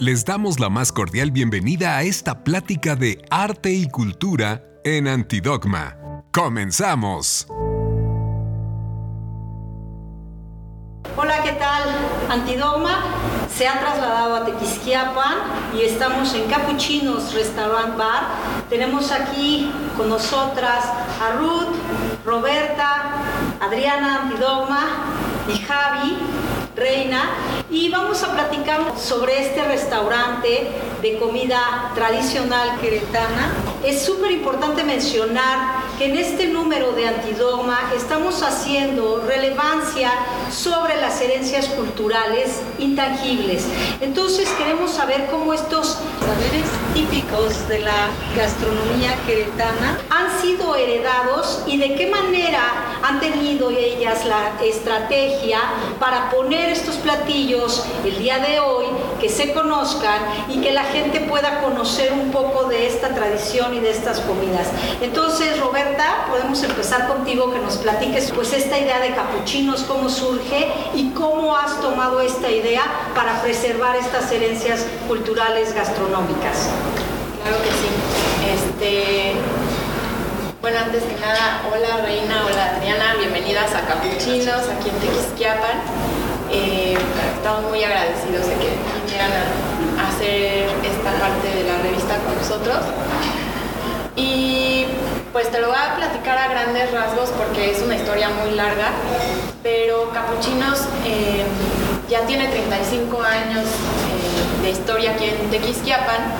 Les damos la más cordial bienvenida a esta plática de arte y cultura en Antidogma. ¡Comenzamos! Hola, ¿qué tal? Antidogma se ha trasladado a Tequisquiapan y estamos en Capuchinos Restaurant Bar. Tenemos aquí con nosotras a Ruth, Roberta, Adriana Antidogma y Javi Reina y vamos a platicar sobre este restaurante de comida tradicional queretana. Es súper importante mencionar que en este número de Antidogma estamos haciendo relevancia sobre las herencias culturales intangibles. Entonces queremos saber cómo estos saberes típicos de la gastronomía queretana han sido heredados y de qué manera han tenido ellas la estrategia para poner estos platillos el día de hoy, que se conozcan y que la gente pueda conocer un poco de esta tradición y de estas comidas. Entonces, Roberta, podemos empezar contigo que nos platiques pues esta idea de capuchinos, cómo surge y cómo has tomado esta idea para preservar estas herencias culturales gastronómicas. Claro que sí. Este, bueno, antes que nada, hola Reina, hola Adriana, bienvenidas a Capuchinos, aquí en Tequisquiapan. Eh, estamos muy agradecidos de que vinieran a hacer esta parte de la revista con nosotros. Y pues te lo voy a platicar a grandes rasgos porque es una historia muy larga, pero Capuchinos eh, ya tiene 35 años eh, de historia aquí en Tequisquiapan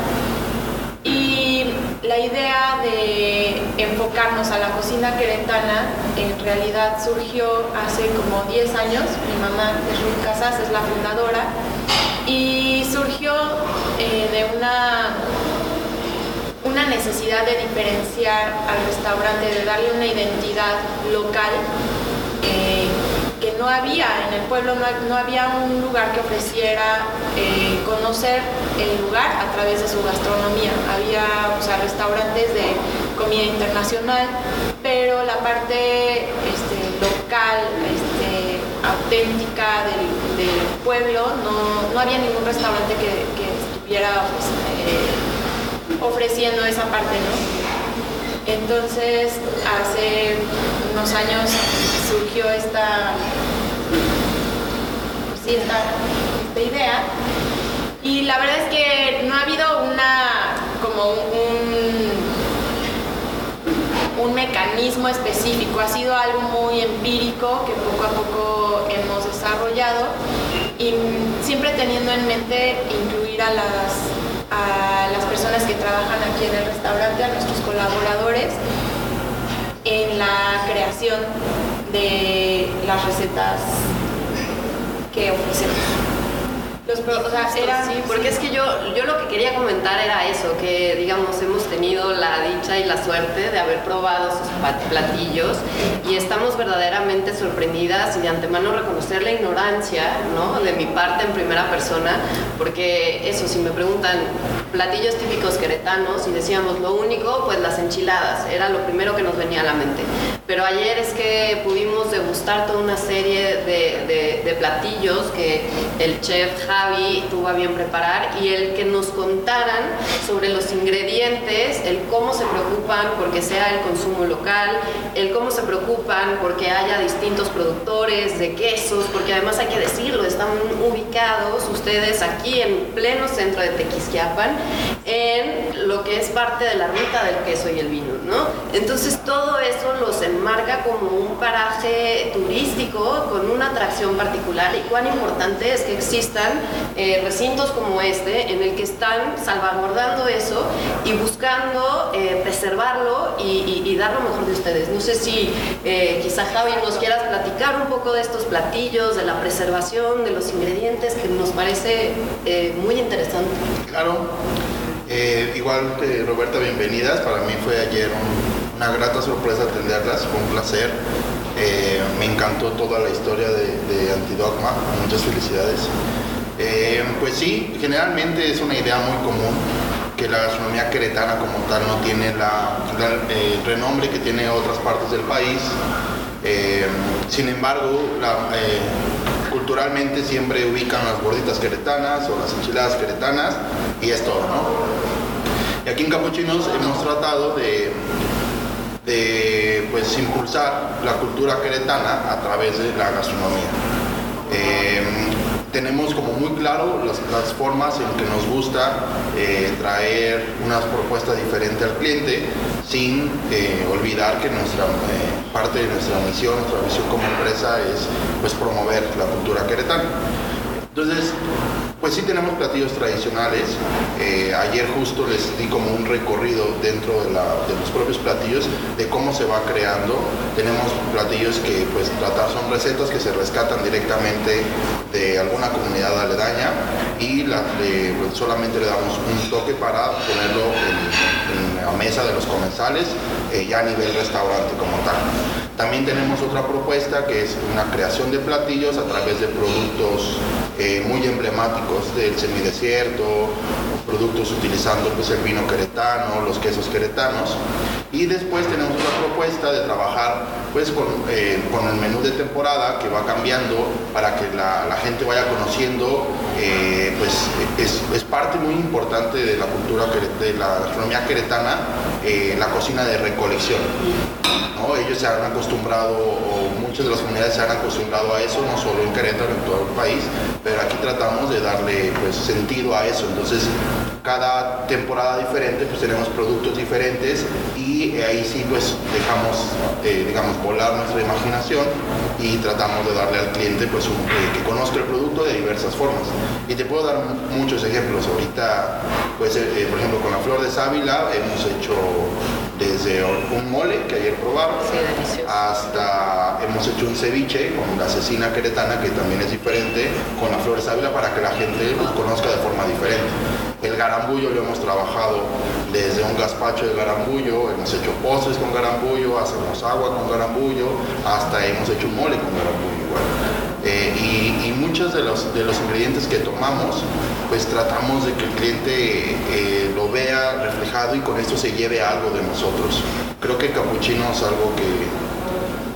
y la idea de enfocarnos a la cocina queretana en realidad surgió hace como 10 años. Mi mamá es Ruth Casas, es la fundadora, y surgió eh, de una, una necesidad de diferenciar al restaurante, de darle una identidad local. Eh, que no había en el pueblo, no, había un lugar que ofreciera eh, conocer el lugar a través de su gastronomía. Había restaurantes de comida internacional, pero la parte este, local, este, auténtica pueblo, no, había ningún restaurante que, estuviera pues, eh, ofreciendo esa parte, ¿no? Entonces, hace unos años surgió esta, idea y la verdad es que no ha habido una como un, un mecanismo específico, ha sido algo muy empírico que poco a poco hemos desarrollado teniendo en mente incluir a las, a las personas que trabajan aquí en el restaurante, a nuestros colaboradores, en la creación de las recetas que ofrecemos. Los o sea, era, sí, porque es que yo, yo lo que quería comentar era eso, que digamos hemos tenido la dicha y la suerte de haber probado sus platillos y estamos verdaderamente sorprendidas y de antemano reconocer la ignorancia, ¿no? De mi parte en primera persona, porque eso, si me preguntan platillos típicos queretanos y decíamos lo único, pues las enchiladas, era lo primero que nos venía a la mente. Pero ayer es que pudimos degustar toda una serie de, de platillos que el chef Javi tuvo a bien preparar y el que nos contaran sobre los ingredientes, el cómo se preocupan porque sea el consumo local, el cómo se preocupan porque haya distintos productores de quesos, porque además hay que decirlo, están ubicados ustedes aquí en pleno centro de Tequisquiapan, en lo que es parte de la ruta del queso y el vino, ¿no? Entonces todo eso los enmarca como un paraje turístico con una atracción particular y cuán importante es que existan eh, recintos como este en el que están salvaguardando eso y buscando eh, preservarlo y, dar lo mejor de ustedes. No sé si eh, quizá Javi nos quieras platicar un poco de estos platillos, de la preservación, de los ingredientes, que nos parece muy interesante. Claro. Igual que Roberta, bienvenidas. Para mí fue ayer una grata sorpresa atenderlas, fue un placer. me encantó toda la historia de, de Antidogma. Muchas felicidades. Eh, pues sí, generalmente es una idea muy común que la gastronomía queretana como tal no tiene la, el renombre que tiene otras partes del país. Eh, sin embargo, la, eh, culturalmente siempre ubican las gorditas queretanas o las enchiladas queretanas y es todo, ¿no? Y aquí en Capuchinos hemos tratado de, de pues, impulsar la cultura queretana a través de la gastronomía. Eh, tenemos como muy claro las, formas en que nos gusta eh, traer unas propuestas diferentes al cliente sin eh, olvidar que nuestra parte de nuestra misión, nuestra visión como empresa es pues promover la cultura queretana. Entonces, pues sí tenemos platillos tradicionales. Eh, ayer justo les di como un recorrido dentro de, los propios platillos de cómo se va creando. Tenemos platillos que pues tratar son recetas que se rescatan directamente de alguna comunidad aledaña y pues, solamente le damos un toque para ponerlo en, la mesa de los comensales eh, ya a nivel restaurante como tal. También tenemos otra propuesta que es una creación de platillos a través de productos eh, muy emblemáticos del semidesierto, productos utilizando pues, el vino queretano, los quesos queretanos. Y después tenemos otra propuesta de trabajar pues, con, eh, con el menú de temporada que va cambiando para que la, gente vaya conociendo, eh, pues es, es, parte muy importante de la cultura de la gastronomía queretana, la cocina de recolección. Ellos se han acostumbrado, o muchas de las comunidades se han acostumbrado a eso, no solo en Querétaro, en todo el país, pero aquí tratamos de darle pues, sentido a eso. Entonces, cada temporada diferente, pues tenemos productos diferentes y ahí sí pues dejamos, eh, digamos, volar nuestra imaginación y tratamos de darle al cliente pues un, eh, que conozca el producto de diversas formas. Y te puedo dar muchos ejemplos. Ahorita, pues, eh, por ejemplo, con la flor de sábila hemos hecho desde un mole que ayer probamos hasta hemos hecho un ceviche con la cecina queretana que también es diferente con la flor de sábila para que la gente lo conozca de forma diferente. El garambullo lo hemos trabajado desde un gazpacho de garambullo, hemos hecho postres con garambullo, hacemos agua con garambullo, hasta hemos hecho un mole con garambullo igual. Eh, y, muchos de los, de los ingredientes que tomamos, pues tratamos de que el cliente eh, lo vea reflejado y con esto se lleve algo de nosotros. Creo que capuchino es algo que,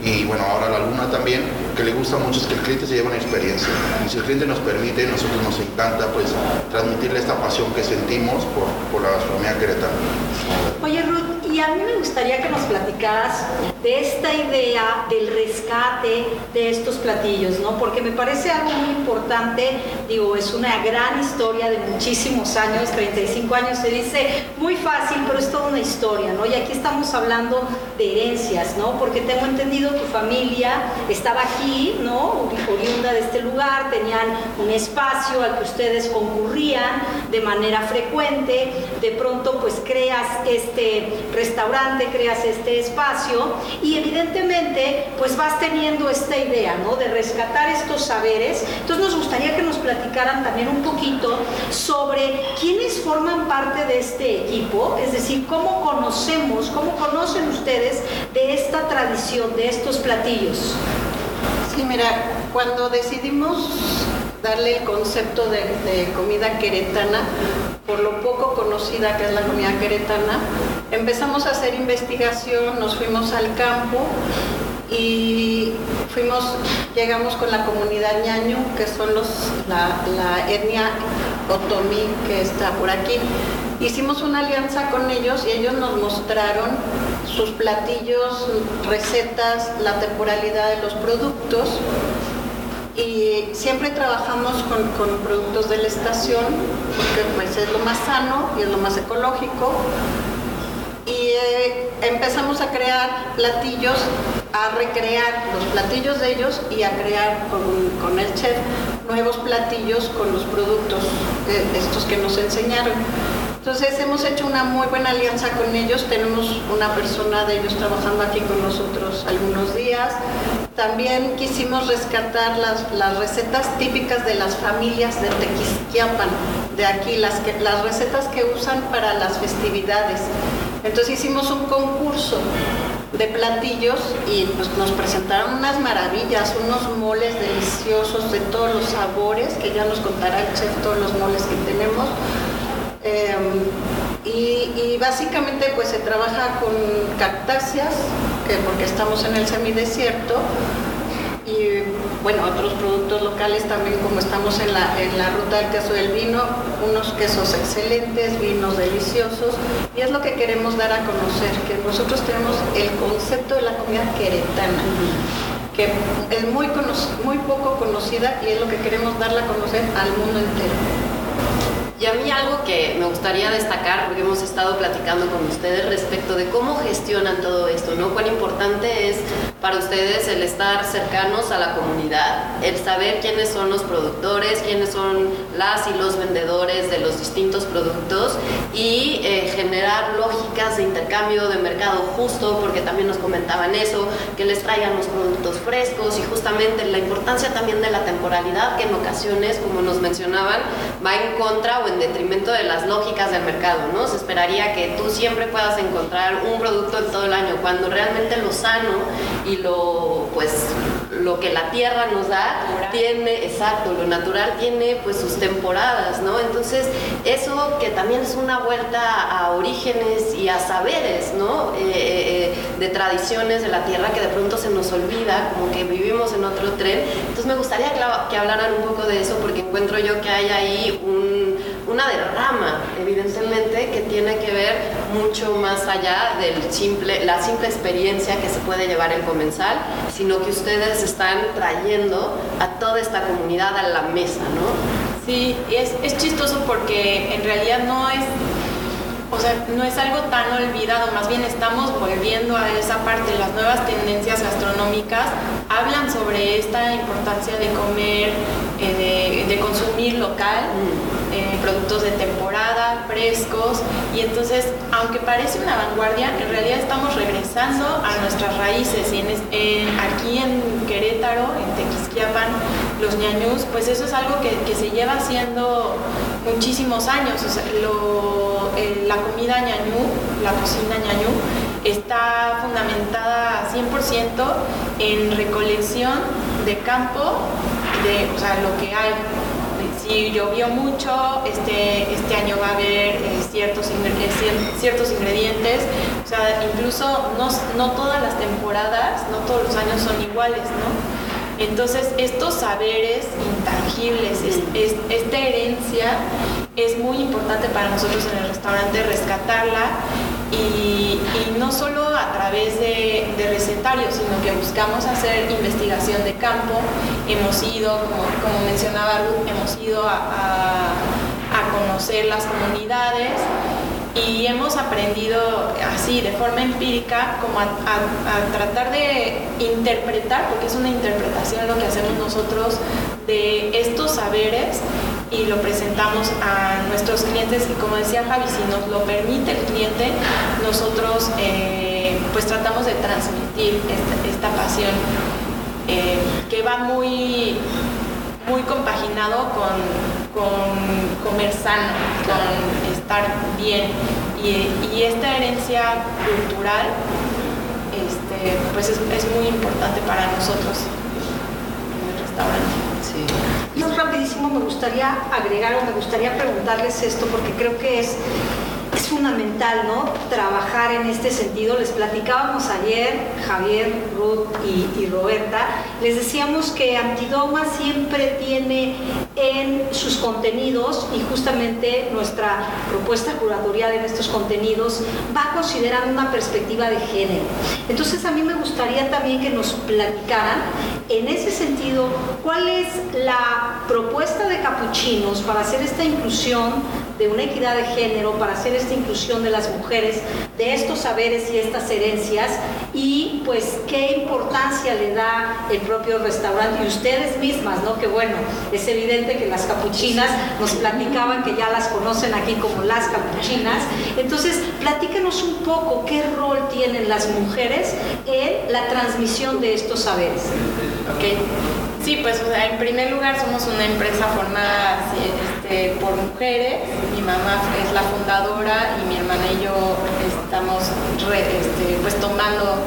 y bueno, ahora la luna también, que le gusta mucho es que el cliente se lleve una experiencia. Y si el cliente nos permite, nosotros nos encanta pues transmitirle esta pasión que sentimos por, por la gastronomía queretana. Oye Ruth, y a mí me gustaría que nos platicaras de esta idea del rescate de estos platillos, ¿no? Porque me parece algo muy importante, digo, es una gran historia de muchísimos años, 35 años, se dice muy fácil, pero es toda una historia, ¿no? Y aquí estamos hablando herencias, ¿no? Porque tengo entendido tu familia estaba aquí, ¿no? Oriunda de este lugar, tenían un espacio al que ustedes concurrían de manera frecuente, de pronto pues creas este restaurante, creas este espacio y evidentemente pues vas teniendo esta idea, ¿no? De rescatar estos saberes. Entonces nos gustaría que nos platicaran también un poquito sobre quiénes forman parte de este equipo, es decir, cómo conocemos, cómo conocen ustedes de esta tradición, de estos platillos. Sí, mira, cuando decidimos darle el concepto de, comida queretana, por lo poco conocida que es la comida queretana, empezamos a hacer investigación, nos fuimos al campo y fuimos, llegamos con la comunidad ñaño, que son los, la, etnia otomí que está por aquí. Hicimos una alianza con ellos y ellos nos mostraron sus platillos, recetas, la temporalidad de los productos y siempre trabajamos con, productos de la estación porque pues es lo más sano y es lo más ecológico y eh, empezamos a crear platillos, a recrear los platillos de ellos y a crear con, el chef nuevos platillos con los productos eh, estos que nos enseñaron. Entonces hemos hecho una muy buena alianza con ellos, tenemos una persona de ellos trabajando aquí con nosotros algunos días. También quisimos rescatar las, las recetas típicas de las familias de Tequisquiapan, de aquí, las, que, las recetas que usan para las festividades. Entonces hicimos un concurso de platillos y pues, nos presentaron unas maravillas, unos moles deliciosos de todos los sabores, que ya nos contará el chef todos los moles que tenemos. Em, y, básicamente pues se trabaja con cactáceas, que porque estamos en el semidesierto, y bueno, otros productos locales también, como estamos en la, en la ruta del queso del vino, unos quesos excelentes, vinos deliciosos, y es lo que queremos dar a conocer, que nosotros tenemos el concepto de la comida queretana que es muy, muy poco conocida y es lo que queremos darla a conocer al mundo entero. Y a mí algo que me gustaría destacar, porque hemos estado platicando con ustedes respecto de cómo gestionan todo esto, ¿no? Cuán importante es para ustedes el estar cercanos a la comunidad, el saber quiénes son los productores, quiénes son las y los vendedores de los distintos productos y eh, generar lógicas de intercambio de mercado justo, porque también nos comentaban eso, que les traigan los productos frescos y justamente la importancia también de la temporalidad, que en ocasiones, como nos mencionaban, va en contra o en detrimento de las lógicas del mercado, ¿no? Se esperaría que tú siempre puedas encontrar un producto en todo el año, cuando realmente lo sano y lo pues lo que la tierra nos da tiene, exacto, lo natural tiene pues sus temporadas, ¿no? Entonces, eso que también es una vuelta a orígenes y a saberes, ¿no? Eh, eh, de tradiciones de la tierra que de pronto se nos olvida, como que vivimos en otro tren. Entonces, me gustaría que hablaran un poco de eso porque encuentro yo que hay ahí un una derrama, evidentemente, que tiene que ver mucho más allá de simple, la simple experiencia que se puede llevar el comensal, sino que ustedes están trayendo a toda esta comunidad a la mesa, ¿no? Sí, es, es chistoso porque en realidad no es o sea, no es algo tan olvidado, más bien estamos volviendo a esa parte. Las nuevas tendencias gastronómicas hablan sobre esta importancia de comer, eh, de, consumir local. Mm. Eh, productos de temporada, frescos, y entonces, aunque parece una vanguardia, en realidad estamos regresando a nuestras raíces, aquí en Querétaro, en Tequisquiapan, los ñañús, pues eso es algo que, se lleva haciendo muchísimos años, la comida ñañú, la cocina ñañú, está fundamentada 100% en recolección de campo, de o sea, lo que hay si llovió mucho, este, este año va a haber eh, ciertos, eh, ciertos ingredientes, o sea, incluso no, no todas las temporadas, no todos los años son iguales, ¿no? Entonces, estos saberes intangibles, esta herencia es muy importante para nosotros en el restaurante rescatarla y, no solo a través de, recetarios, sino que buscamos hacer investigación de campo. Hemos ido, como, mencionaba Ruth, hemos ido a, conocer las comunidades y hemos aprendido así, de forma empírica, como a, tratar de interpretar, porque es una interpretación lo que hacemos nosotros de estos saberes y lo presentamos a nuestros clientes y como decía Javi, si nos lo permite el cliente, nosotros eh, pues tratamos de transmitir esta, pasión eh, que va muy, muy compaginado con, con comer sano, con estar bien y, esta herencia cultural este, pues es, es muy importante para nosotros en el restaurante. Yo rapidísimo me gustaría agregar o me gustaría preguntarles esto porque creo que es fundamental, ¿no? Trabajar en este sentido. Les platicábamos ayer, Javier, Ruth y, Roberta, les decíamos que Antidogma siempre tiene en sus contenidos y justamente nuestra propuesta curatorial en estos contenidos va considerando una perspectiva de género. Entonces a mí me gustaría también que nos platicaran en ese sentido cuál es la propuesta de capuchinos para hacer esta inclusión de una equidad de género, para hacer esta inclusión de las mujeres, de estos saberes y estas herencias y pues qué importancia le da el propio restaurante y ustedes mismas, ¿no? Que bueno, es evidente que las capuchinas nos platicaban que ya las conocen aquí como las capuchinas. Entonces, platícanos un poco qué rol tienen las mujeres en la transmisión de estos saberes. Sí, pues en primer lugar somos una empresa formada este, por mujeres. Mi mamá es la fundadora y mi hermana y yo estamos este, pues tomando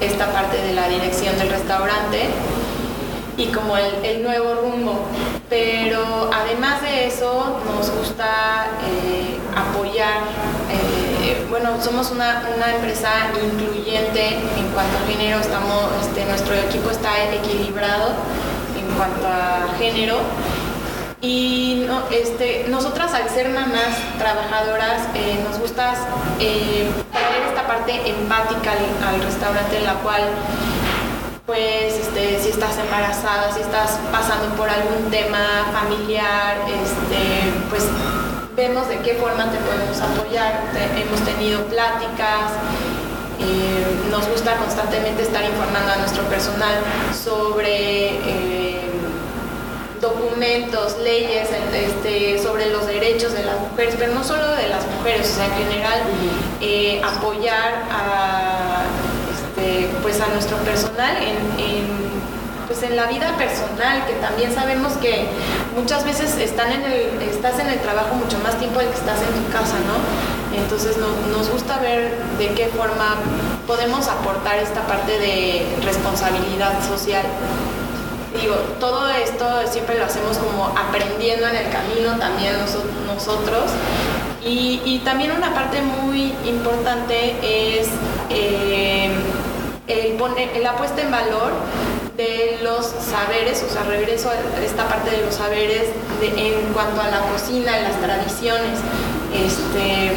esta parte de la dirección del restaurante y como el, nuevo rumbo. Pero además de eso nos gusta eh, apoyar, eh, bueno, somos una, empresa incluyente en cuanto al género, estamos, este, nuestro equipo está equilibrado cuanto a género. Y no, este, nosotras al ser mamás trabajadoras eh, nos gusta eh, traer esta parte empática al, al, restaurante en la cual pues este, si estás embarazada, si estás pasando por algún tema familiar, este, pues vemos de qué forma te podemos apoyar. hemos tenido pláticas, eh, nos gusta constantemente estar informando a nuestro personal sobre eh, documentos, leyes, este, sobre los derechos de las mujeres, pero no solo de las mujeres, o sea, en general eh, apoyar a, este, pues a nuestro personal en pues en la vida personal, que también sabemos que muchas veces estás en el trabajo mucho más tiempo del que estás en tu casa, ¿no? Entonces nos gusta ver de qué forma podemos aportar esta parte de responsabilidad social. Digo, todo esto siempre lo hacemos como aprendiendo en el camino también nosotros. Y, también una parte muy importante es eh, el, poner, la puesta en valor de los saberes, o sea, regreso a esta parte de los saberes en cuanto a la cocina, las tradiciones. Este,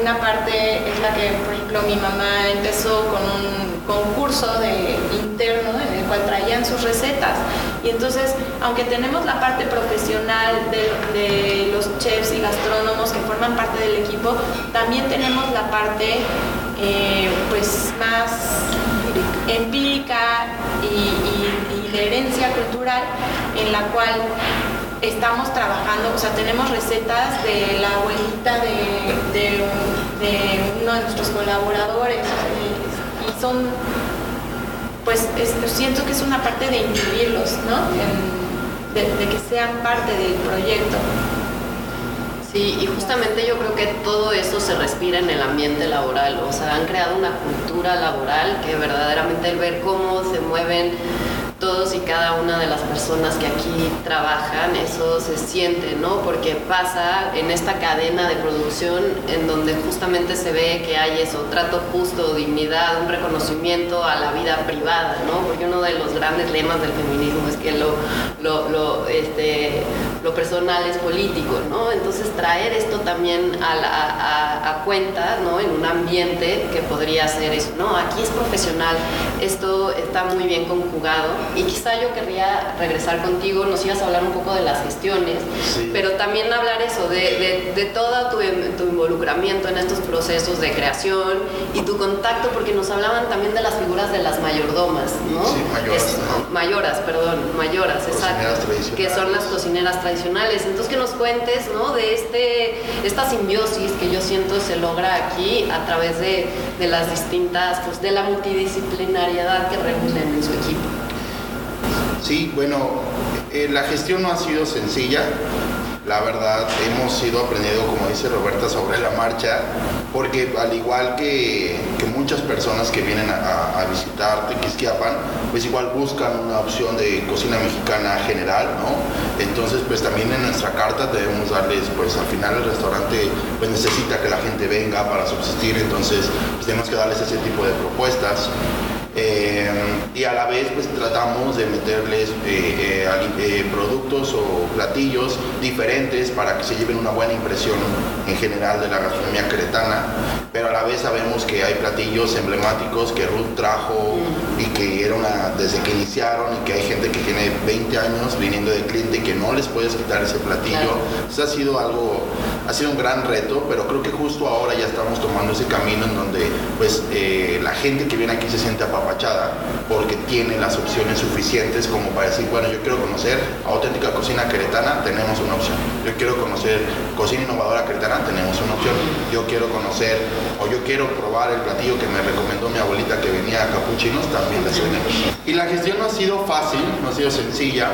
una parte es la que, por ejemplo, mi mamá empezó con un concurso de interno en el cual traían sus recetas. Y entonces, aunque tenemos la parte profesional de, los chefs y gastrónomos que forman parte del equipo, también tenemos la parte eh, pues más empírica y, de herencia cultural en la cual estamos trabajando, o sea, tenemos recetas de la abuelita de, uno de nuestros colaboradores y son, pues siento que es una parte de incluirlos, ¿no? de que sean parte del proyecto. Sí, y justamente yo creo que todo eso se respira en el ambiente laboral, o sea, han creado una cultura laboral que verdaderamente el ver cómo se mueven todos y cada una de las personas que aquí trabajan, eso se siente, ¿no? Porque pasa en esta cadena de producción en donde justamente se ve que hay eso, trato justo, dignidad, un reconocimiento a la vida privada, ¿no? Porque uno de los grandes lemas del feminismo es que lo, lo, este, lo personal es político, ¿no? Entonces traer esto también a, a, cuenta, ¿no? En un ambiente que podría ser eso, ¿no? Aquí es profesional, esto está muy bien conjugado y quizá yo querría regresar contigo, nos ibas a hablar un poco de las gestiones, pero también hablar eso, de, de, todo tu, tu, involucramiento en estos procesos de creación y tu contacto, porque nos hablaban también de las figuras de las mayordomas, ¿no? Sí, mayoras. Mayoras, perdón, mayoras, exacto. Que son las cocineras tradicionales. Entonces que nos cuentes, ¿no? De este, esta simbiosis que yo siento se logra aquí a través de, de las distintas, pues de la multidisciplinariedad que reúnen en su equipo. Sí, bueno, eh, la gestión no ha sido sencilla. La verdad, hemos ido aprendiendo, como dice Roberta, sobre la marcha, porque al igual que, muchas personas que vienen a, visitar Tequisquiapan, pues igual buscan una opción de cocina mexicana general, ¿no? Entonces, pues también en nuestra carta debemos darles, pues al final el restaurante pues necesita que la gente venga para subsistir, entonces pues, tenemos que darles ese tipo de propuestas. Eh, y a la vez pues tratamos de meterles eh, eh, productos o platillos diferentes para que se lleven una buena impresión en general de la gastronomía cretana, pero a la vez sabemos que hay platillos emblemáticos que Ruth trajo y que era una, desde que iniciaron y que hay gente que tiene 20 años viniendo de cliente y que no les puedes quitar ese platillo. Eso ha sido algo, ha sido un gran reto, pero creo que justo ahora ya estamos tomando ese camino en donde pues la gente que viene aquí se siente apapachada porque tiene las opciones suficientes como para decir, bueno, yo quiero conocer auténtica cocina queretana, tenemos una opción. Yo quiero conocer cocina innovadora queretana, tenemos una opción. Yo quiero conocer o yo quiero probar el platillo que me recomendó mi abuelita que venía a Capuchinos, también Y la gestión no ha sido fácil, no ha sido sencilla,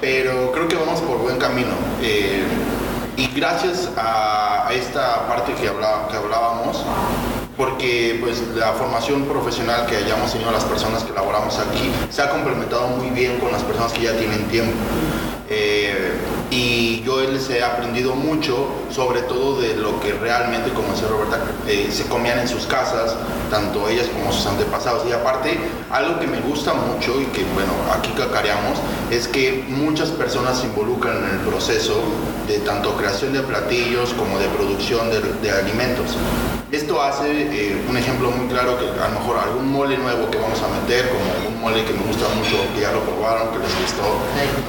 pero creo que vamos por buen camino. Eh, y gracias a esta parte que, hablábamos, porque pues la formación profesional que hayamos tenido las personas que laboramos aquí se ha complementado muy bien con las personas que ya tienen tiempo. Eh, y yo les he aprendido mucho, sobre todo de lo que realmente, como decía Roberta, eh, se comían en sus casas, tanto ellas como sus antepasados. Y aparte, algo que me gusta mucho y que, bueno, aquí cacareamos, es que muchas personas se involucran en el proceso de tanto creación de platillos como de producción de, de alimentos. Esto hace eh, un ejemplo muy claro que a lo mejor algún mole nuevo que vamos a meter, como un mole que me gusta mucho, que ya lo probaron, que les gustó,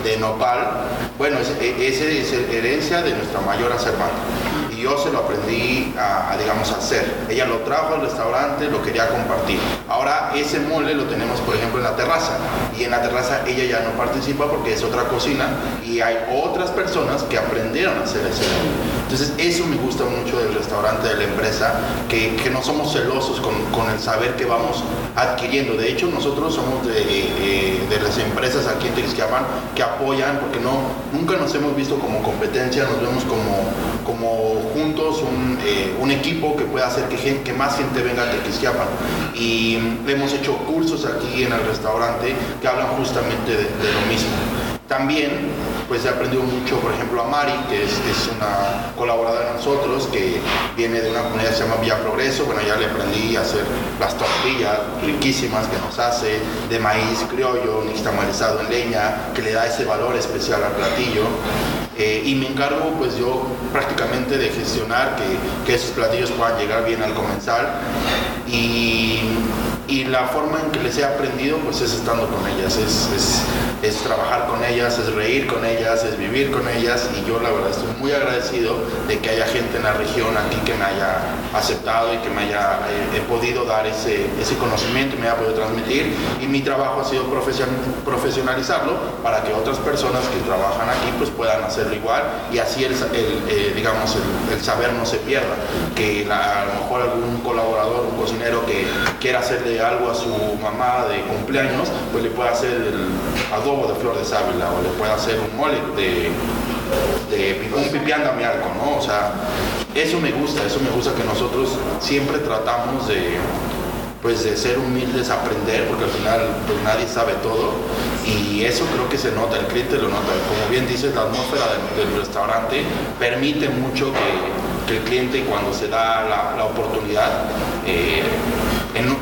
de nopal, bueno, ese, es herencia de nuestra mayor acervante yo se lo aprendí a, a hacer. Ella lo trajo al restaurante, lo quería compartir. Ahora ese mole lo tenemos, por ejemplo, en la terraza. Y en la terraza ella ya no participa porque es otra cocina y hay otras personas que aprendieron a hacer ese mole. Entonces eso me gusta mucho del restaurante, de la empresa, que, no somos celosos con, el saber que vamos adquiriendo. De hecho, nosotros somos de, eh, las empresas aquí en Texquiapan que apoyan, porque no, nunca nos hemos visto como competencia, nos vemos como un, eh, un equipo que pueda hacer que, gente, que más gente venga a Tequisquiapan. Y hemos hecho cursos aquí en el restaurante que hablan justamente de, de lo mismo. También pues he aprendido mucho, por ejemplo, a Mari, que es, una colaboradora de nosotros, que viene de una comunidad que se llama Villa Progreso. Bueno, ya le aprendí a hacer las tortillas riquísimas que nos hace, de maíz criollo, nixtamalizado en leña, que le da ese valor especial al platillo. Eh, y me encargo pues yo prácticamente de gestionar que, que esos platillos puedan llegar bien al comensal. Y y la forma en que les he aprendido pues es estando con ellas, es, es, es, trabajar con ellas, es reír con ellas, es vivir con ellas y yo la verdad estoy muy agradecido de que haya gente en la región aquí que me haya aceptado y que me haya eh, podido dar ese, ese conocimiento y me haya podido transmitir. Y mi trabajo ha sido profesionalizarlo para que otras personas que trabajan aquí pues puedan hacerlo igual y así el, el eh, digamos el, saber no se pierda, que a lo mejor algún colaborador, un cocinero que quiera hacerle algo a su mamá de cumpleaños, pues le puede hacer el adobo de flor de sábila o le puede hacer un mole de, un pipián damiarco, ¿no? O sea, eso me gusta, eso me gusta que nosotros siempre tratamos de pues de ser humildes, aprender, porque al final pues nadie sabe todo y eso creo que se nota, el cliente lo nota. Como bien dices, la atmósfera del, restaurante permite mucho que, el cliente cuando se da la, oportunidad eh,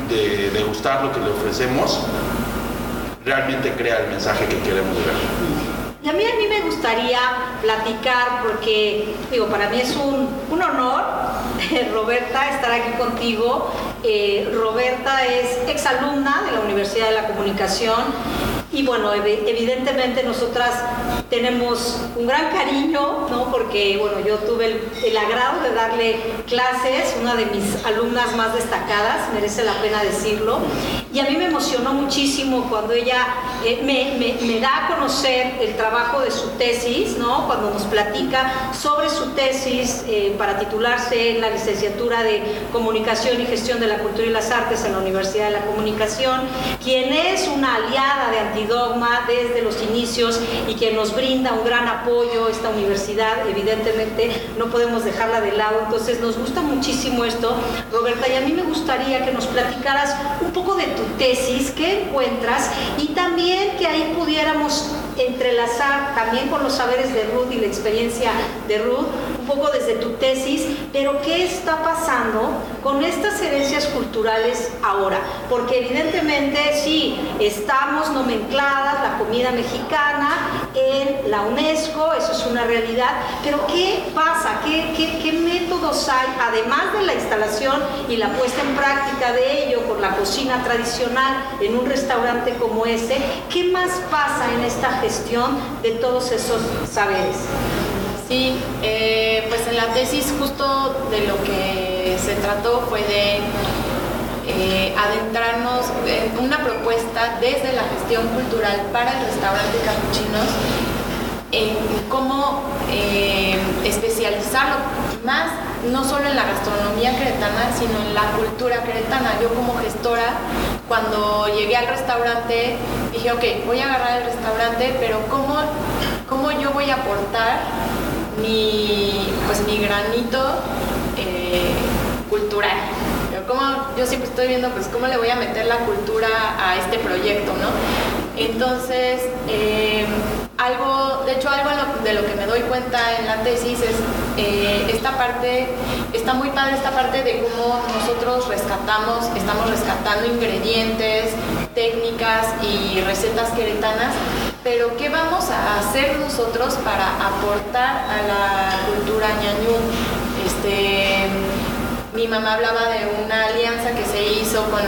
de, de gustar lo que le ofrecemos, realmente crea el mensaje que queremos ver. Y a mí, a mí me gustaría platicar, porque digo, para mí es un, un honor, Roberta, estar aquí contigo. Eh, Roberta es exalumna de la Universidad de la Comunicación y bueno, evidentemente nosotras tenemos un gran cariño, ¿no? Porque bueno, yo tuve el, agrado de darle clases, una de mis alumnas más destacadas, merece la pena decirlo, y a mí me emocionó muchísimo cuando ella eh, me, da a conocer el trabajo de su tesis, ¿no? Cuando nos platica sobre su tesis eh, para titularse en la licenciatura de Comunicación y Gestión de la Cultura y las Artes en la Universidad de la Comunicación, quien es una aliada de Antidogma desde los inicios y que nos brinda un gran apoyo esta universidad, evidentemente no podemos dejarla de lado, entonces nos gusta muchísimo esto, Roberta, y a mí me gustaría que nos platicaras un poco de tu tesis, qué encuentras y también que ahí pudiéramos entrelazar también con los saberes de Ruth y la experiencia de Ruth, poco desde tu tesis, pero qué está pasando con estas herencias culturales ahora, porque evidentemente sí, estamos nomencladas la comida mexicana en la UNESCO, eso es una realidad, pero ¿qué pasa? ¿Qué, qué, qué métodos hay, además de la instalación y la puesta en práctica de ello con la cocina tradicional en un restaurante como ese? ¿Qué más pasa en esta gestión de todos esos saberes? Sí, eh, pues en la tesis justo de lo que se trató fue de eh, adentrarnos en una propuesta desde la gestión cultural para el restaurante Capuchinos en cómo eh, especializarlo más no solo en la gastronomía queretana, sino en la cultura queretana. Yo como gestora, cuando llegué al restaurante, dije, ok, voy a agarrar el restaurante, pero ¿cómo, cómo yo voy a aportar mi, pues, mi granito eh, cultural? Como yo siempre estoy viendo, pues, cómo le voy a meter la cultura a este proyecto, ¿no? Entonces, eh, algo, de hecho algo de lo que me doy cuenta en la tesis es eh, esta parte, está muy padre esta parte de cómo nosotros rescatamos, estamos rescatando ingredientes, técnicas y recetas queretanas, pero ¿qué vamos a hacer nosotros para aportar a la cultura ñañú? Este, mi mamá hablaba de una alianza que se hizo con,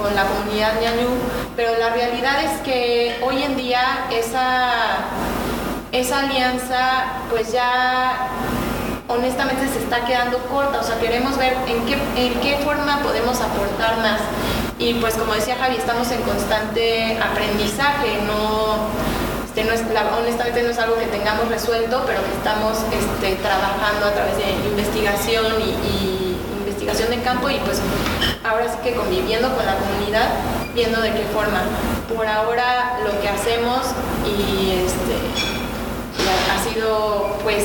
con, la comunidad ñañú, pero la realidad es que hoy en día esa, esa alianza pues ya honestamente se está quedando corta, o sea, queremos ver en qué, en qué forma podemos aportar más. Y pues como decía Javi, estamos en constante aprendizaje, no, este, es, honestamente no es algo que tengamos resuelto, pero que estamos este, trabajando a través de investigación y, investigación de campo y pues ahora sí que conviviendo con la comunidad, viendo de qué forma. Por ahora lo que hacemos y este, ha sido pues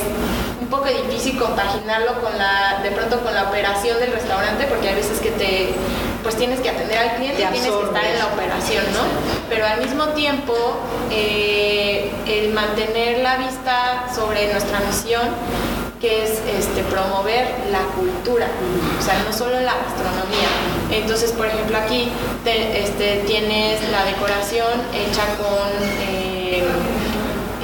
un poco difícil compaginarlo con la, de pronto con la operación del restaurante porque hay veces que te pues tienes que atender al cliente y tienes que estar en la operación, ¿no? Pero al mismo tiempo, eh, el mantener la vista sobre nuestra misión, que es este, promover la cultura, o sea, no solo la gastronomía. Entonces, por ejemplo, aquí este, tienes la decoración hecha con eh,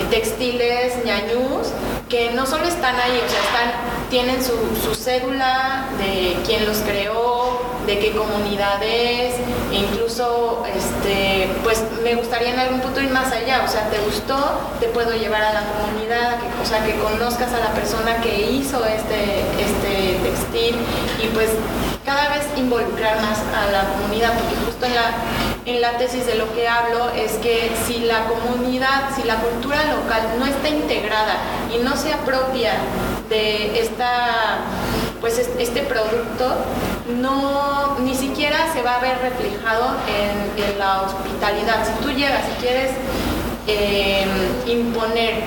textiles ñañús, que no solo están ahí, o sea, están, tienen su, su cédula de quién los creó, de qué comunidad es, incluso este, pues me gustaría en algún punto ir más allá, o sea, te gustó, te puedo llevar a la comunidad, o sea, que conozcas a la persona que hizo este, este textil y pues cada vez involucrar más a la comunidad, porque justo en la, en la tesis de lo que hablo es que si la comunidad, si la cultura local no está integrada y no se apropia de esta pues este producto no ni siquiera se va a ver reflejado en, la hospitalidad. Si tú llegas y quieres em, imponer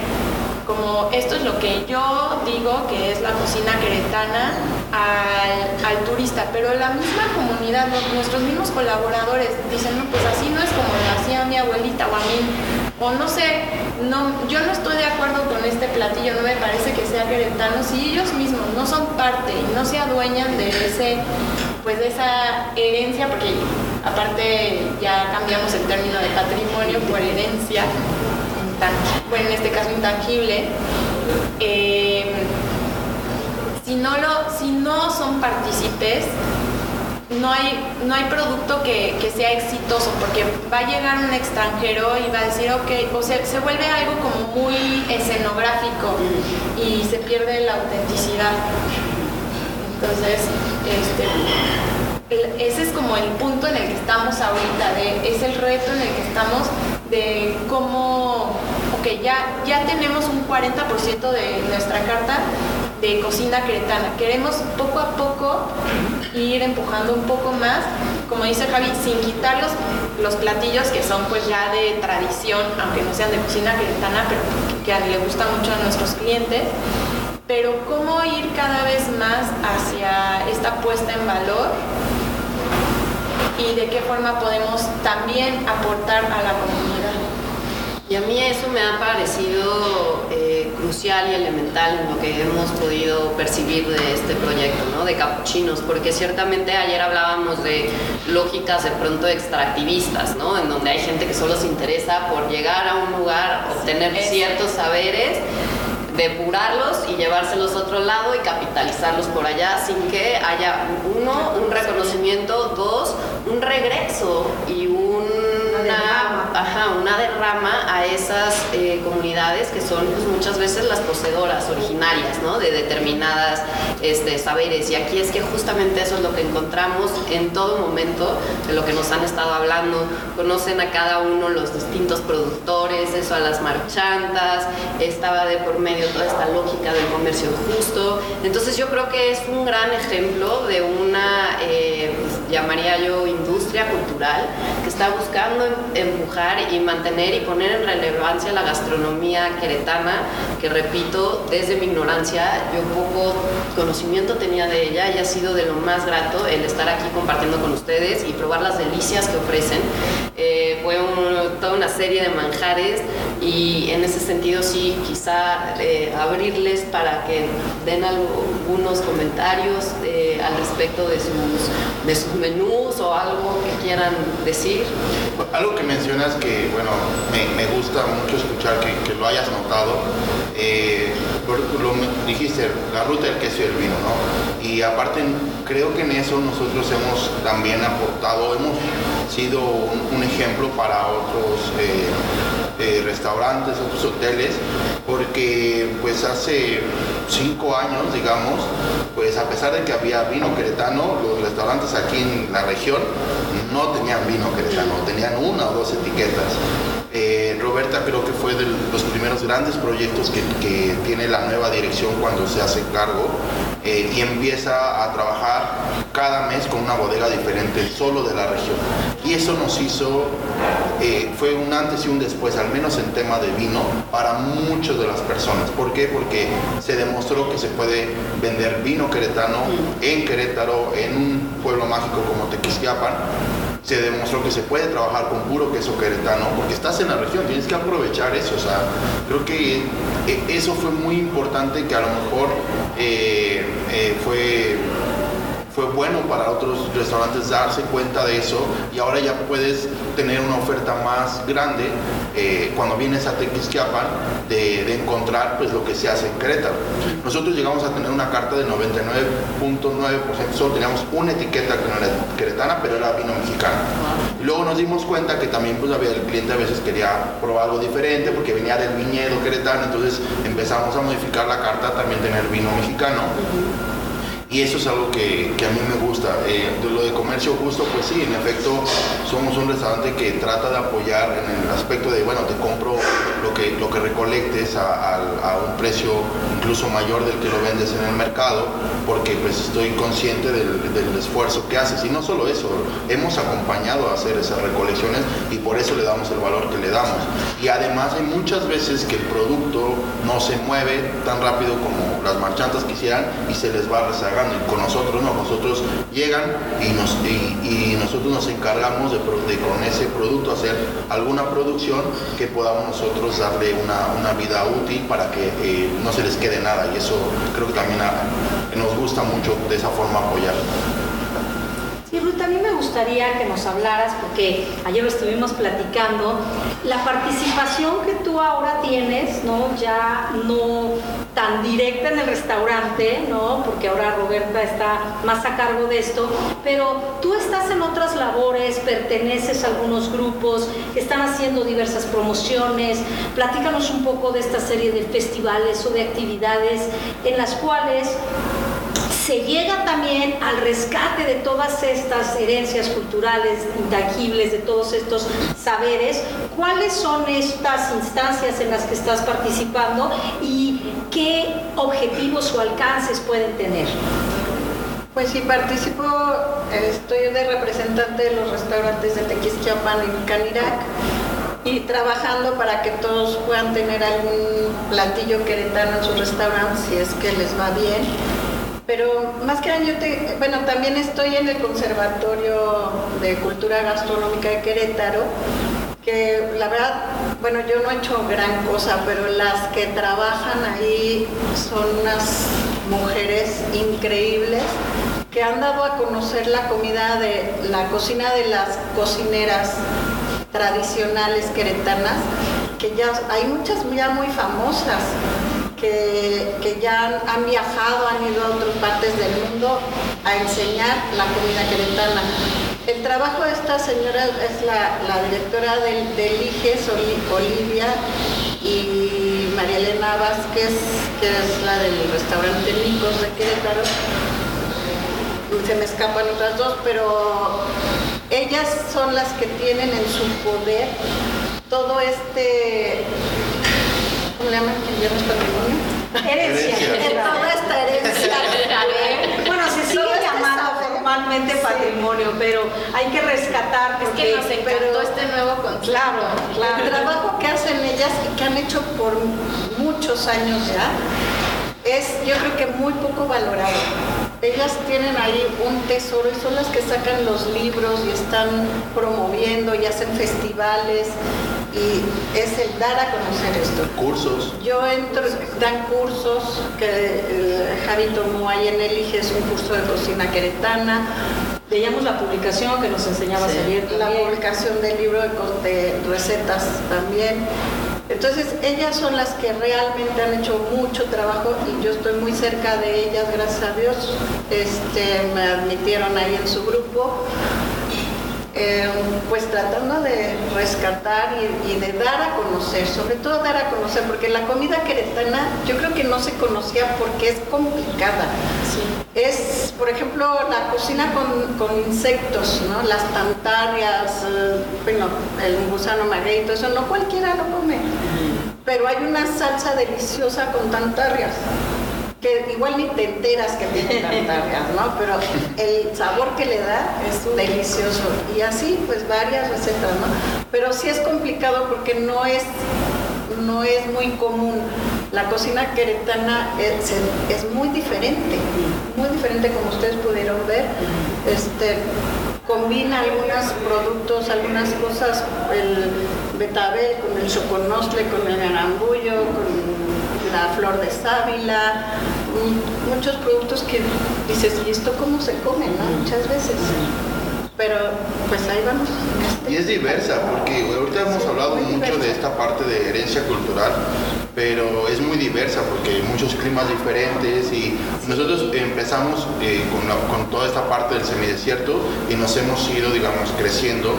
como esto es lo que yo digo que es la cocina queretana al, turista, pero la misma comunidad, nuestros mismos colaboradores dicen, no, pues así no es como lo hacía mi abuelita o a mí o no sé, no, yo no estoy de acuerdo con este platillo, no me parece que sea queretano, si ellos mismos no son parte y no se adueñan de ese, pues de esa herencia, porque aparte ya cambiamos el término de patrimonio por herencia, bueno, en este caso intangible, eh, si, no lo, si no son partícipes, no hay, no hay producto que, sea exitoso, porque va a llegar un extranjero y va a decir, ok, o sea, se vuelve algo como muy escenográfico y se pierde la autenticidad. Entonces, este, ese es como el punto en el que estamos ahorita, es el reto en el que estamos de cómo, ok, ya, ya tenemos un 40% de nuestra carta de cocina cretana. Queremos poco a poco ir empujando un poco más, como dice Javi, sin quitar los, platillos que son pues ya de tradición, aunque no sean de cocina cretana, pero que le gusta mucho a nuestros clientes. Pero cómo ir cada vez más hacia esta puesta en valor y de qué forma podemos también aportar a la comunidad. Y a mí eso me ha parecido eh, crucial y elemental en lo que hemos podido percibir de este proyecto, ¿no? De capuchinos, porque ciertamente ayer hablábamos de lógicas de pronto extractivistas, ¿no? En donde hay gente que solo se interesa por llegar a un lugar, obtener ciertos saberes depurarlos y llevárselos a otro lado y capitalizarlos por allá sin que haya uno, un reconocimiento, dos, un regreso y una, ajá, una derrama a esas eh, comunidades que son pues, muchas veces las poseedoras originarias ¿no? de determinadas este, saberes. Y aquí es que justamente eso es lo que encontramos en todo momento de lo que nos han estado hablando. Conocen a cada uno los distintos productores, eso a las marchantas, estaba de por medio toda esta lógica del comercio justo. Entonces yo creo que es un gran ejemplo de una, eh, llamaría yo, industria cultural que está buscando empujar y mantener y poner en relevancia la gastronomía queretana, que repito, desde mi ignorancia, yo poco conocimiento tenía de ella y ha sido de lo más grato el estar aquí compartiendo con ustedes y probar las delicias que ofrecen. Eh, fue toda una serie de manjares y en ese sentido sí, quizá eh, abrirles para que den algunos comentarios eh, al respecto de sus, de sus menús o algo que quieran decir. Mencionas que, bueno, me, gusta mucho escuchar que, lo hayas notado, eh, lo dijiste, la ruta del queso y el vino, ¿no? Y aparte, creo que en eso nosotros hemos también aportado, hemos sido un, ejemplo para otros eh, eh, restaurantes, otros hoteles, porque pues hace cinco años, digamos, pues a pesar de que había vino queretano, los restaurantes aquí en la región no tenían vino queretano, tenían una o dos etiquetas. Eh, Roberta creo que fue de los primeros grandes proyectos que, tiene la nueva dirección cuando se hace cargo eh, y empieza a trabajar cada mes con una bodega diferente solo de la región. Y eso nos hizo, eh, fue un antes y un después, al menos en tema de vino, para muchas de las personas. ¿Por qué? Porque se demostró que se puede vender vino queretano en Querétaro, en un pueblo mágico como Tequisquiapan se demostró que se puede trabajar con puro queso queretano, porque estás en la región, tienes que aprovechar eso. O sea, creo que eh, eso fue muy importante que a lo mejor eh, eh, fue fue bueno para otros restaurantes darse cuenta de eso y ahora ya puedes tener una oferta más grande eh, cuando vienes a Tequisquiapan de, de, encontrar pues lo que se hace en Querétaro. Nosotros llegamos a tener una carta de 99.9%, solo teníamos una etiqueta que no era queretana, pero era vino mexicano. Y luego nos dimos cuenta que también pues había el cliente a veces quería probar algo diferente porque venía del viñedo queretano, entonces empezamos a modificar la carta también tener vino mexicano. Y eso es algo que, a mí me gusta. Eh, de lo de comercio justo, pues sí, en efecto, somos un restaurante que trata de apoyar en el aspecto de, bueno, te compro lo que, lo que recolectes a, un precio incluso mayor del que lo vendes en el mercado, porque pues estoy consciente del, esfuerzo que haces. Y no solo eso, hemos acompañado a hacer esas recolecciones y por eso le damos el valor que le damos. Y además hay muchas veces que el producto no se mueve tan rápido como las marchantas quisieran y se les va rezagando y con nosotros no, nosotros llegan y, nos, y, nosotros nos encargamos de, con ese producto hacer alguna producción que podamos nosotros darle una, vida útil para que eh, no se les quede nada y eso creo que también nos gusta mucho de esa forma apoyar. Mí me gustaría que nos hablaras, porque ayer estuvimos platicando, la participación que tú ahora tienes, ¿no? Ya no tan directa en el restaurante, ¿no? Porque ahora Roberta está más a cargo de esto, pero tú estás en otras labores, perteneces a algunos grupos están haciendo diversas promociones. Platícanos un poco de esta serie de festivales o de actividades en las cuales se llega también al rescate de todas estas herencias culturales intangibles, de todos estos saberes. ¿Cuáles son estas instancias en las que estás participando y qué objetivos o alcances pueden tener? Pues sí, participo, estoy de representante de los restaurantes de Tequisquiapan y Canirac y trabajando para que todos puedan tener algún platillo queretano en sus restaurantes si es que les va bien pero más que nada yo te, bueno, también estoy en el Conservatorio de Cultura Gastronómica de Querétaro, que la verdad, bueno, yo no he hecho gran cosa, pero las que trabajan ahí son unas mujeres increíbles que han dado a conocer la comida de la cocina de las cocineras tradicionales queretanas, que ya hay muchas ya muy famosas que, ya han, viajado, han ido a otras partes del mundo a enseñar la comida queretana. El trabajo de esta señora es la, directora del, del IGES, Olivia, y María Elena Vázquez, que es la del restaurante Nicos de Querétaro. Se me escapan otras dos, pero ellas son las que tienen en su poder todo este ¿cómo le llaman? ¿Viernes patrimonio? Herencia. Toda esta herencia. bueno, se sigue llamando formalmente patrimonio, pero hay que rescatar porque... Es que nos encantó este nuevo concepto. Claro, claro. El trabajo que hacen ellas y que han hecho por muchos años ya es yo creo que muy poco valorado. Ellas tienen ahí un tesoro y son las que sacan los libros y están promoviendo y hacen festivales y es el dar a conocer esto. Cursos. Yo entro, dan cursos que Javi tomó ahí en Eliges un curso de cocina queretana. Veíamos la publicación que nos enseñaba Sí, a salir la publicación del libro de recetas también. Entonces, ellas son las que realmente han hecho mucho trabajo y yo estoy muy cerca de ellas, gracias a Dios. Este, me admitieron ahí en su grupo. Eh, pues tratando de rescatar y, y de dar a conocer, sobre todo dar a conocer, porque la comida queretana yo creo que no se conocía porque es complicada. Es, por ejemplo, la cocina con, con insectos, ¿no? Las tantarias, eh, bueno, el gusano maguey, eso no cualquiera lo come. Pero hay una salsa deliciosa con tantarias, que igual ni te enteras que tiene tantarias, ¿no? Pero el sabor que le da es delicioso. Y así, pues varias recetas, ¿no? Pero sí es complicado porque no es no es muy común. La cocina queretana es, es muy diferente, muy diferente como ustedes pudieron ver. Este, combina algunos productos, algunas cosas, el betabel con el choconostle, con el garambullo, con la flor de sábila, mm, muchos productos que dices, ¿y esto cómo se come? no? Muchas veces. Pero pues ahí vamos. Y es diversa, porque ahorita hemos Sí, hablado mucho de esta parte de herencia cultural, pero es muy diversa porque hay muchos climas diferentes y nosotros empezamos eh, con, la- con toda esta parte del semidesierto y nos hemos ido, digamos, creciendo.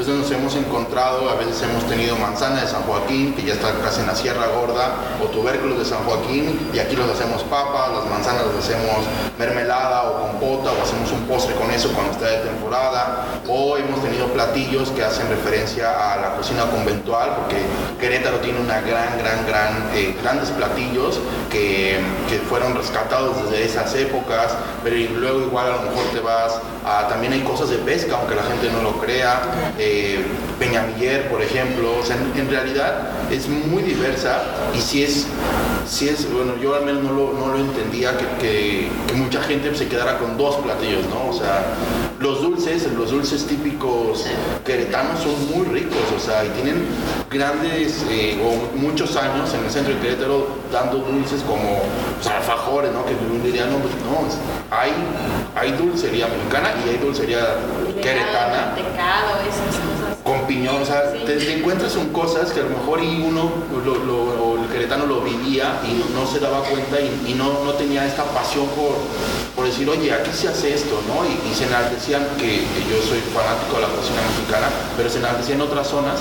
Entonces nos hemos encontrado, a veces hemos tenido manzana de San Joaquín, que ya está casi en la Sierra Gorda, o tubérculos de San Joaquín, y aquí los hacemos papas, las manzanas las hacemos mermelada o compota, o hacemos un postre con eso cuando está de temporada, o hemos tenido platillos que hacen referencia a la cocina conventual, porque Querétaro tiene una gran, gran, gran, eh, grandes platillos que, que fueron rescatados desde esas épocas, pero luego igual a lo mejor te vas a, también hay cosas de pesca, aunque la gente no lo crea, eh, Peñamiller, por ejemplo, o sea, en, en realidad es muy diversa y si es, si es, bueno, yo al menos no lo, no lo entendía que, que- que mucha gente se quedara con dos platillos, ¿no? O sea, los dulces, los dulces típicos queretanos son muy ricos, o sea, y tienen grandes eh, o muchos años en el centro de Querétaro dando dulces como pues, alfajores, ¿no? Que uno diría, no, pues no, hay, hay dulcería mexicana y hay dulcería queretana Mantecado, esas cosas. con piñón, o sea, Sí. te, te encuentras con cosas que a lo mejor y uno, lo, lo- el queretano lo vivía y no se daba cuenta y, no, no tenía esta pasión por, por decir, oye, aquí se hace esto, ¿no? Y, y se enaltecían, que, yo soy fanático de la cocina mexicana, pero se enaltecían en otras zonas.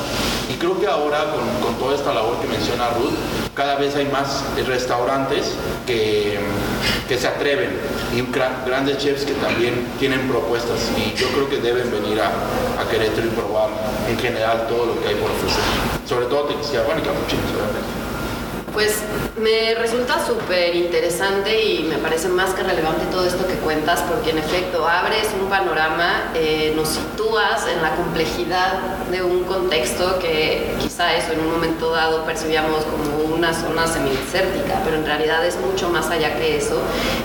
Y creo que ahora, con, con toda esta labor que menciona Ruth, cada vez hay más restaurantes que, que se atreven y gra- grandes chefs que también tienen propuestas y yo creo que deben venir a, a Querétaro y probar en general todo lo que hay por ofrecer. Sobre todo Tequisquiapan y capuchinos, obviamente. Pues me resulta súper interesante y me parece más que relevante todo esto que cuentas porque en efecto abres un panorama, eh, nos sitúas en la complejidad de un contexto que quizá eso en un momento dado percibíamos como una zona semidesértica, pero en realidad es mucho más allá que eso.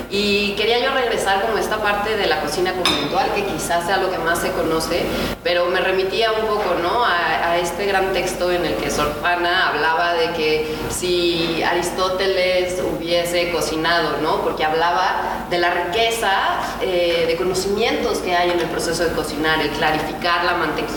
Y quería yo regresar como esta parte de la cocina conventual, que quizás sea lo que más se conoce, pero me remitía un poco ¿no? a, a este gran texto en el que Sor Juana hablaba de que si Aristóteles hubiese cocinado, ¿no? porque hablaba de la riqueza eh, de conocimientos que hay en el proceso de cocinar, el clarificar la mantequilla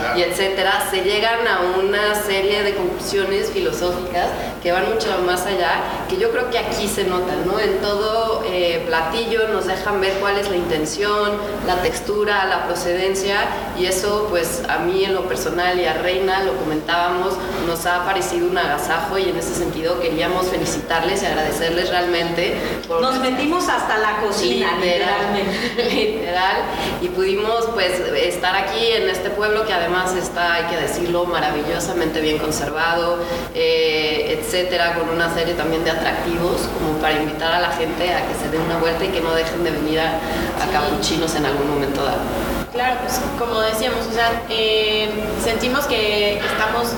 Claro. y etcétera, se llegan a una serie de conclusiones filosóficas que van mucho más allá, que yo creo que aquí se notan, ¿no? En todo eh, platillo nos dejan ver cuál es la intención, la textura, la procedencia, y eso pues a mí en lo personal y a Reina lo comentábamos, nos ha parecido un agasajo y en ese sentido queríamos felicitarles y agradecerles realmente por Nos metimos hasta la cocina, Literal, literalmente. literal, y pudimos pues estar aquí en este pueblo que además está, hay que decirlo, maravillosamente bien conservado, eh, etcétera, con una serie también de atractivos como para invitar a la gente a que se den una vuelta y que no dejen de venir a, a Capuchinos en algún momento dado. Claro, pues como decíamos, o sea, eh, sentimos que estamos,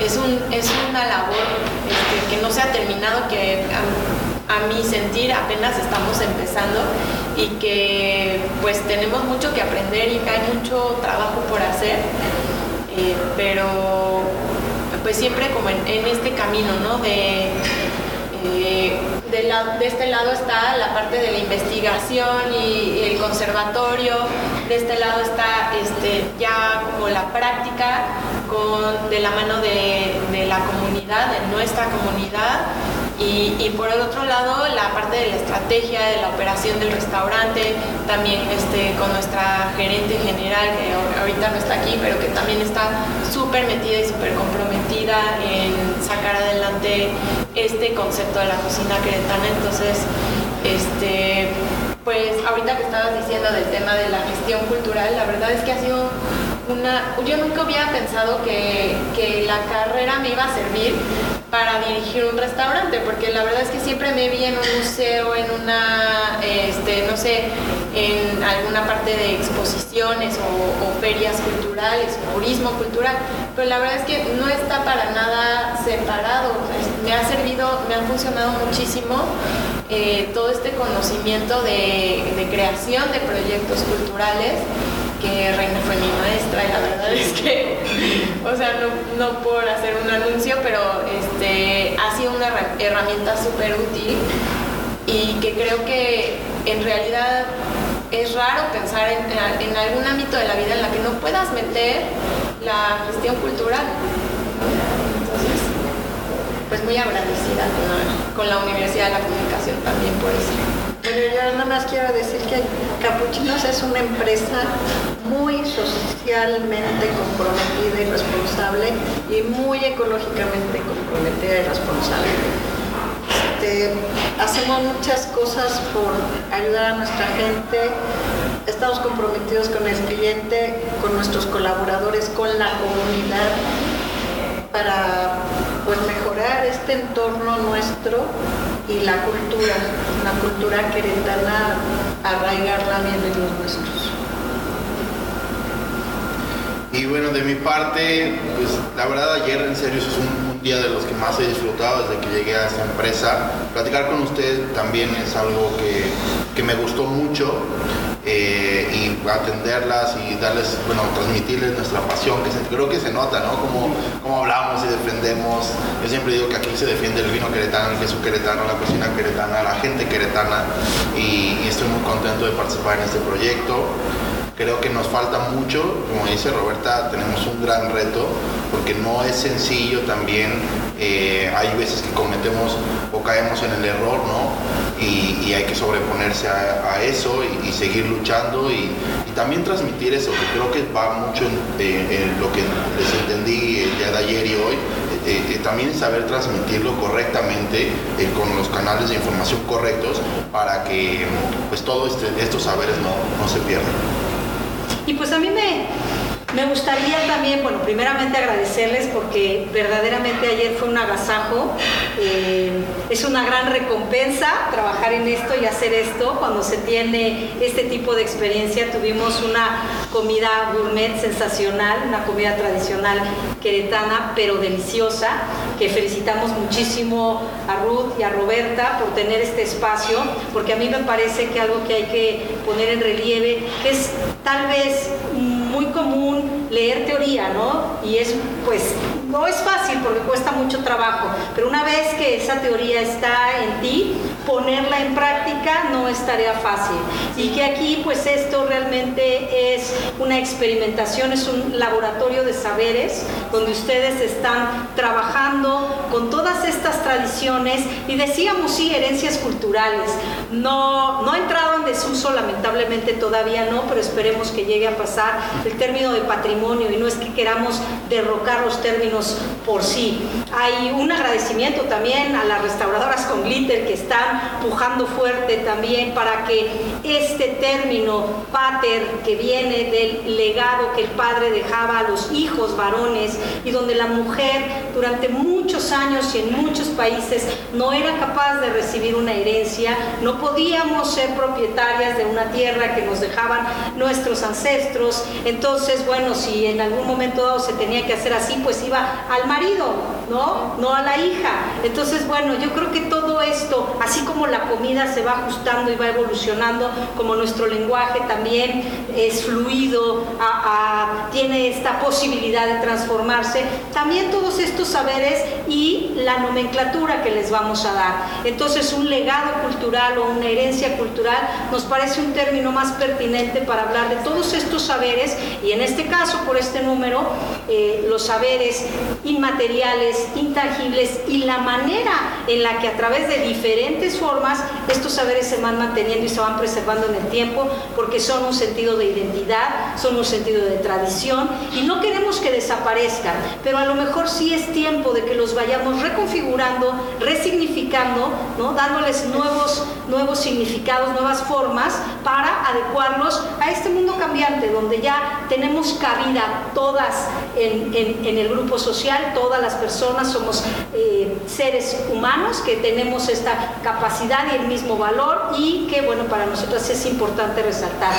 es, un, es una labor este, que no se ha terminado, que a, mi sentir apenas estamos empezando y que pues tenemos mucho que aprender y que hay mucho trabajo por hacer, eh, pero pues siempre como en, este camino, ¿no? De, eh, de, este lado está la parte de la investigación y, el conservatorio, de este lado está este, ya como la práctica con, de la mano de, de la comunidad, de nuestra comunidad y, por el otro lado, la parte de la estrategia, de la operación del restaurante, también este, con nuestra gerente general, que ahorita no está aquí, pero que también está súper metida y súper comprometida en sacar adelante este concepto de la cocina queretana. Entonces, este, pues ahorita que estabas diciendo del tema de la gestión cultural, la verdad es que ha sido una... Yo nunca hubiera pensado que, que la carrera me iba a servir para dirigir un restaurante, porque la verdad es que siempre me vi en un museo, en una, este, no sé, en alguna parte de exposiciones o, ferias culturales, turismo cultural, pero la verdad es que no está para nada separado. Me ha servido, me ha funcionado muchísimo eh, todo este conocimiento de, de creación de proyectos culturales que Reina fue mi maestra y la verdad es que, o sea, no, no por hacer un anuncio, pero este, ha sido una herramienta súper útil y que creo que en realidad es raro pensar en, algún ámbito de la vida en la que no puedas meter la gestión cultural. Entonces, pues muy agradecida con con la Universidad de la Comunicación también por eso. Bueno, yo nada más quiero decir que Capuchinos es una empresa muy socialmente comprometida y responsable y muy ecológicamente comprometida y responsable. Este, hacemos muchas cosas por ayudar a nuestra gente, estamos comprometidos con el cliente, con nuestros colaboradores, con la comunidad para pues, mejorar este entorno nuestro y la cultura, la cultura queretana, arraigarla bien en los nuestros. Y bueno, de mi parte, pues la verdad ayer en serio es un, un, día de los que más he disfrutado desde que llegué a esta empresa. Platicar con usted también es algo que, que me gustó mucho. Eh, y atenderlas y darles, bueno, transmitirles nuestra pasión, que creo que se nota, ¿no? Como, como hablamos y defendemos. Yo siempre digo que aquí se defiende el vino queretano, el queso queretano, la cocina queretana, la gente queretana y, y estoy muy contento de participar en este proyecto. Creo que nos falta mucho, como dice Roberta, tenemos un gran reto porque no es sencillo también, eh, hay veces que cometemos o caemos en el error, ¿no? Y, hay que sobreponerse a, eso y, seguir luchando y, también transmitir eso, que creo que va mucho en, lo que les entendí el de ayer y hoy, eh, eh, también saber transmitirlo correctamente con los canales de información correctos para que pues todos este, estos saberes no, no se pierdan. Y pues a mí me, me gustaría también, bueno, primeramente agradecerles porque verdaderamente ayer fue un agasajo. Eh, es una gran recompensa trabajar en esto y hacer esto. Cuando se tiene este tipo de experiencia, tuvimos una comida gourmet sensacional, una comida tradicional queretana, pero deliciosa, que felicitamos muchísimo a Ruth y a Roberta por tener este espacio, porque a mí me parece que algo que hay que poner en relieve, que es tal vez muy común leer teoría, ¿no? Y es, pues, no es fácil porque cuesta mucho trabajo, pero una vez que esa teoría está en ti, ponerla en práctica no es tarea fácil. Y que aquí, pues, esto realmente es una experimentación, es un laboratorio de saberes donde ustedes están trabajando con todas estas tradiciones y decíamos, sí, herencias culturales. No, no ha entrado en desuso, lamentablemente todavía no, pero esperemos que llegue a pasar el término de patrimonio y no es que queramos derrocar los términos por sí. Hay un agradecimiento también a las restauradoras con glitter que están pujando fuerte también para que este término pater que viene del legado que el padre dejaba a los hijos varones y donde la mujer durante muchos años y en muchos países no era capaz de recibir una herencia, no podíamos ser propietarias de una tierra que nos dejaban nuestros ancestros, entonces, bueno, si en algún momento dado se tenía que hacer así, pues iba al marido ¿no? No a la hija. Entonces, bueno, yo creo que todo esto, así como la comida se va ajustando y va evolucionando, como nuestro lenguaje también es fluido, tiene esta posibilidad de transformarse, también todos estos saberes y la nomenclatura que les vamos a dar. Entonces, un legado cultural o una herencia cultural nos parece un término más pertinente para hablar de todos estos saberes y en este caso, por este número, eh, los saberes inmateriales, intangibles y la manera en la que a través de diferentes formas estos saberes se van manteniendo y se van preservando en el tiempo porque son un sentido de identidad, son un sentido de tradición y no queremos que desaparezcan, pero a lo mejor sí es tiempo de que los vayamos reconfigurando, resignificando, ¿no? dándoles nuevos, nuevos significados, nuevas formas para adecuarlos a este mundo cambiante donde ya tenemos cabida todas en, en, el grupo social, todas las personas somos eh, seres humanos que tenemos esta capacidad y el mismo valor y que bueno, para nosotros es importante resaltar.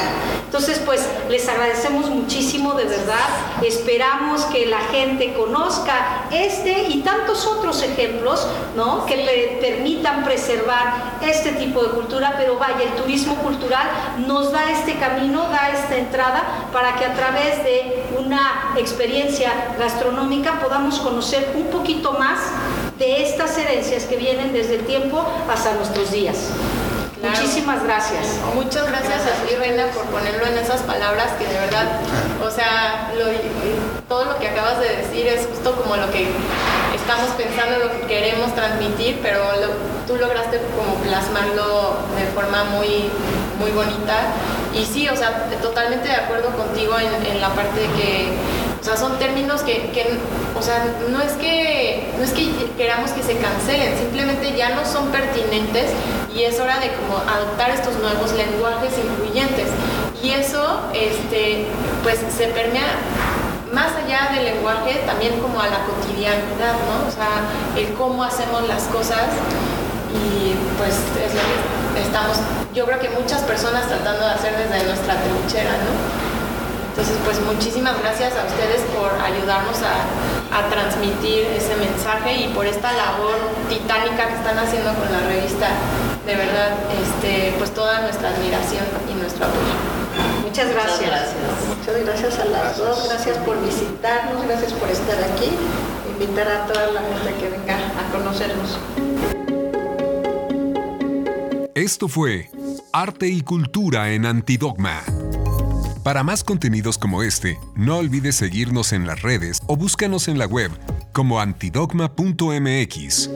Entonces, pues les agradecemos muchísimo, de verdad. Esperamos que la gente conozca este y tantos otros ejemplos, ¿no? Que permitan preservar este tipo de cultura, pero vaya, el turismo cultural nos da este camino, da esta entrada para que a través de una experiencia gastronómica podamos conocer un poquito más de estas herencias que vienen desde el tiempo hasta nuestros días. Muchísimas gracias. Muchas gracias, a ti, Reina, por ponerlo en esas palabras que de verdad, o sea, todo lo que acabas de decir es justo como lo que estamos pensando, lo que queremos transmitir, pero tú lograste como plasmarlo de forma muy, muy bonita. Y sí, o sea, totalmente de acuerdo contigo en, la parte de que, o sea, son términos que, que, o sea, no es que, no es que queramos que se cancelen, simplemente ya no son pertinentes y es hora de como adoptar estos nuevos lenguajes incluyentes. Y eso, este, pues se permea más allá del lenguaje, también como a la cotidianidad, ¿no? O sea, el cómo hacemos las cosas y pues es lo que estamos, yo creo que muchas personas tratando de hacer desde nuestra trinchera, ¿no? Entonces, pues muchísimas gracias a ustedes por ayudarnos a, a, transmitir ese mensaje y por esta labor titánica que están haciendo con la revista. De verdad, este, pues toda nuestra admiración y nuestro apoyo. Muchas gracias. Muchas gracias. a las dos. Gracias por visitarnos, gracias por estar aquí. Invitar a toda la gente que venga a conocernos. Esto fue Arte y Cultura en Antidogma. Para más contenidos como este, no olvides seguirnos en las redes o búscanos en la web como antidogma.mx.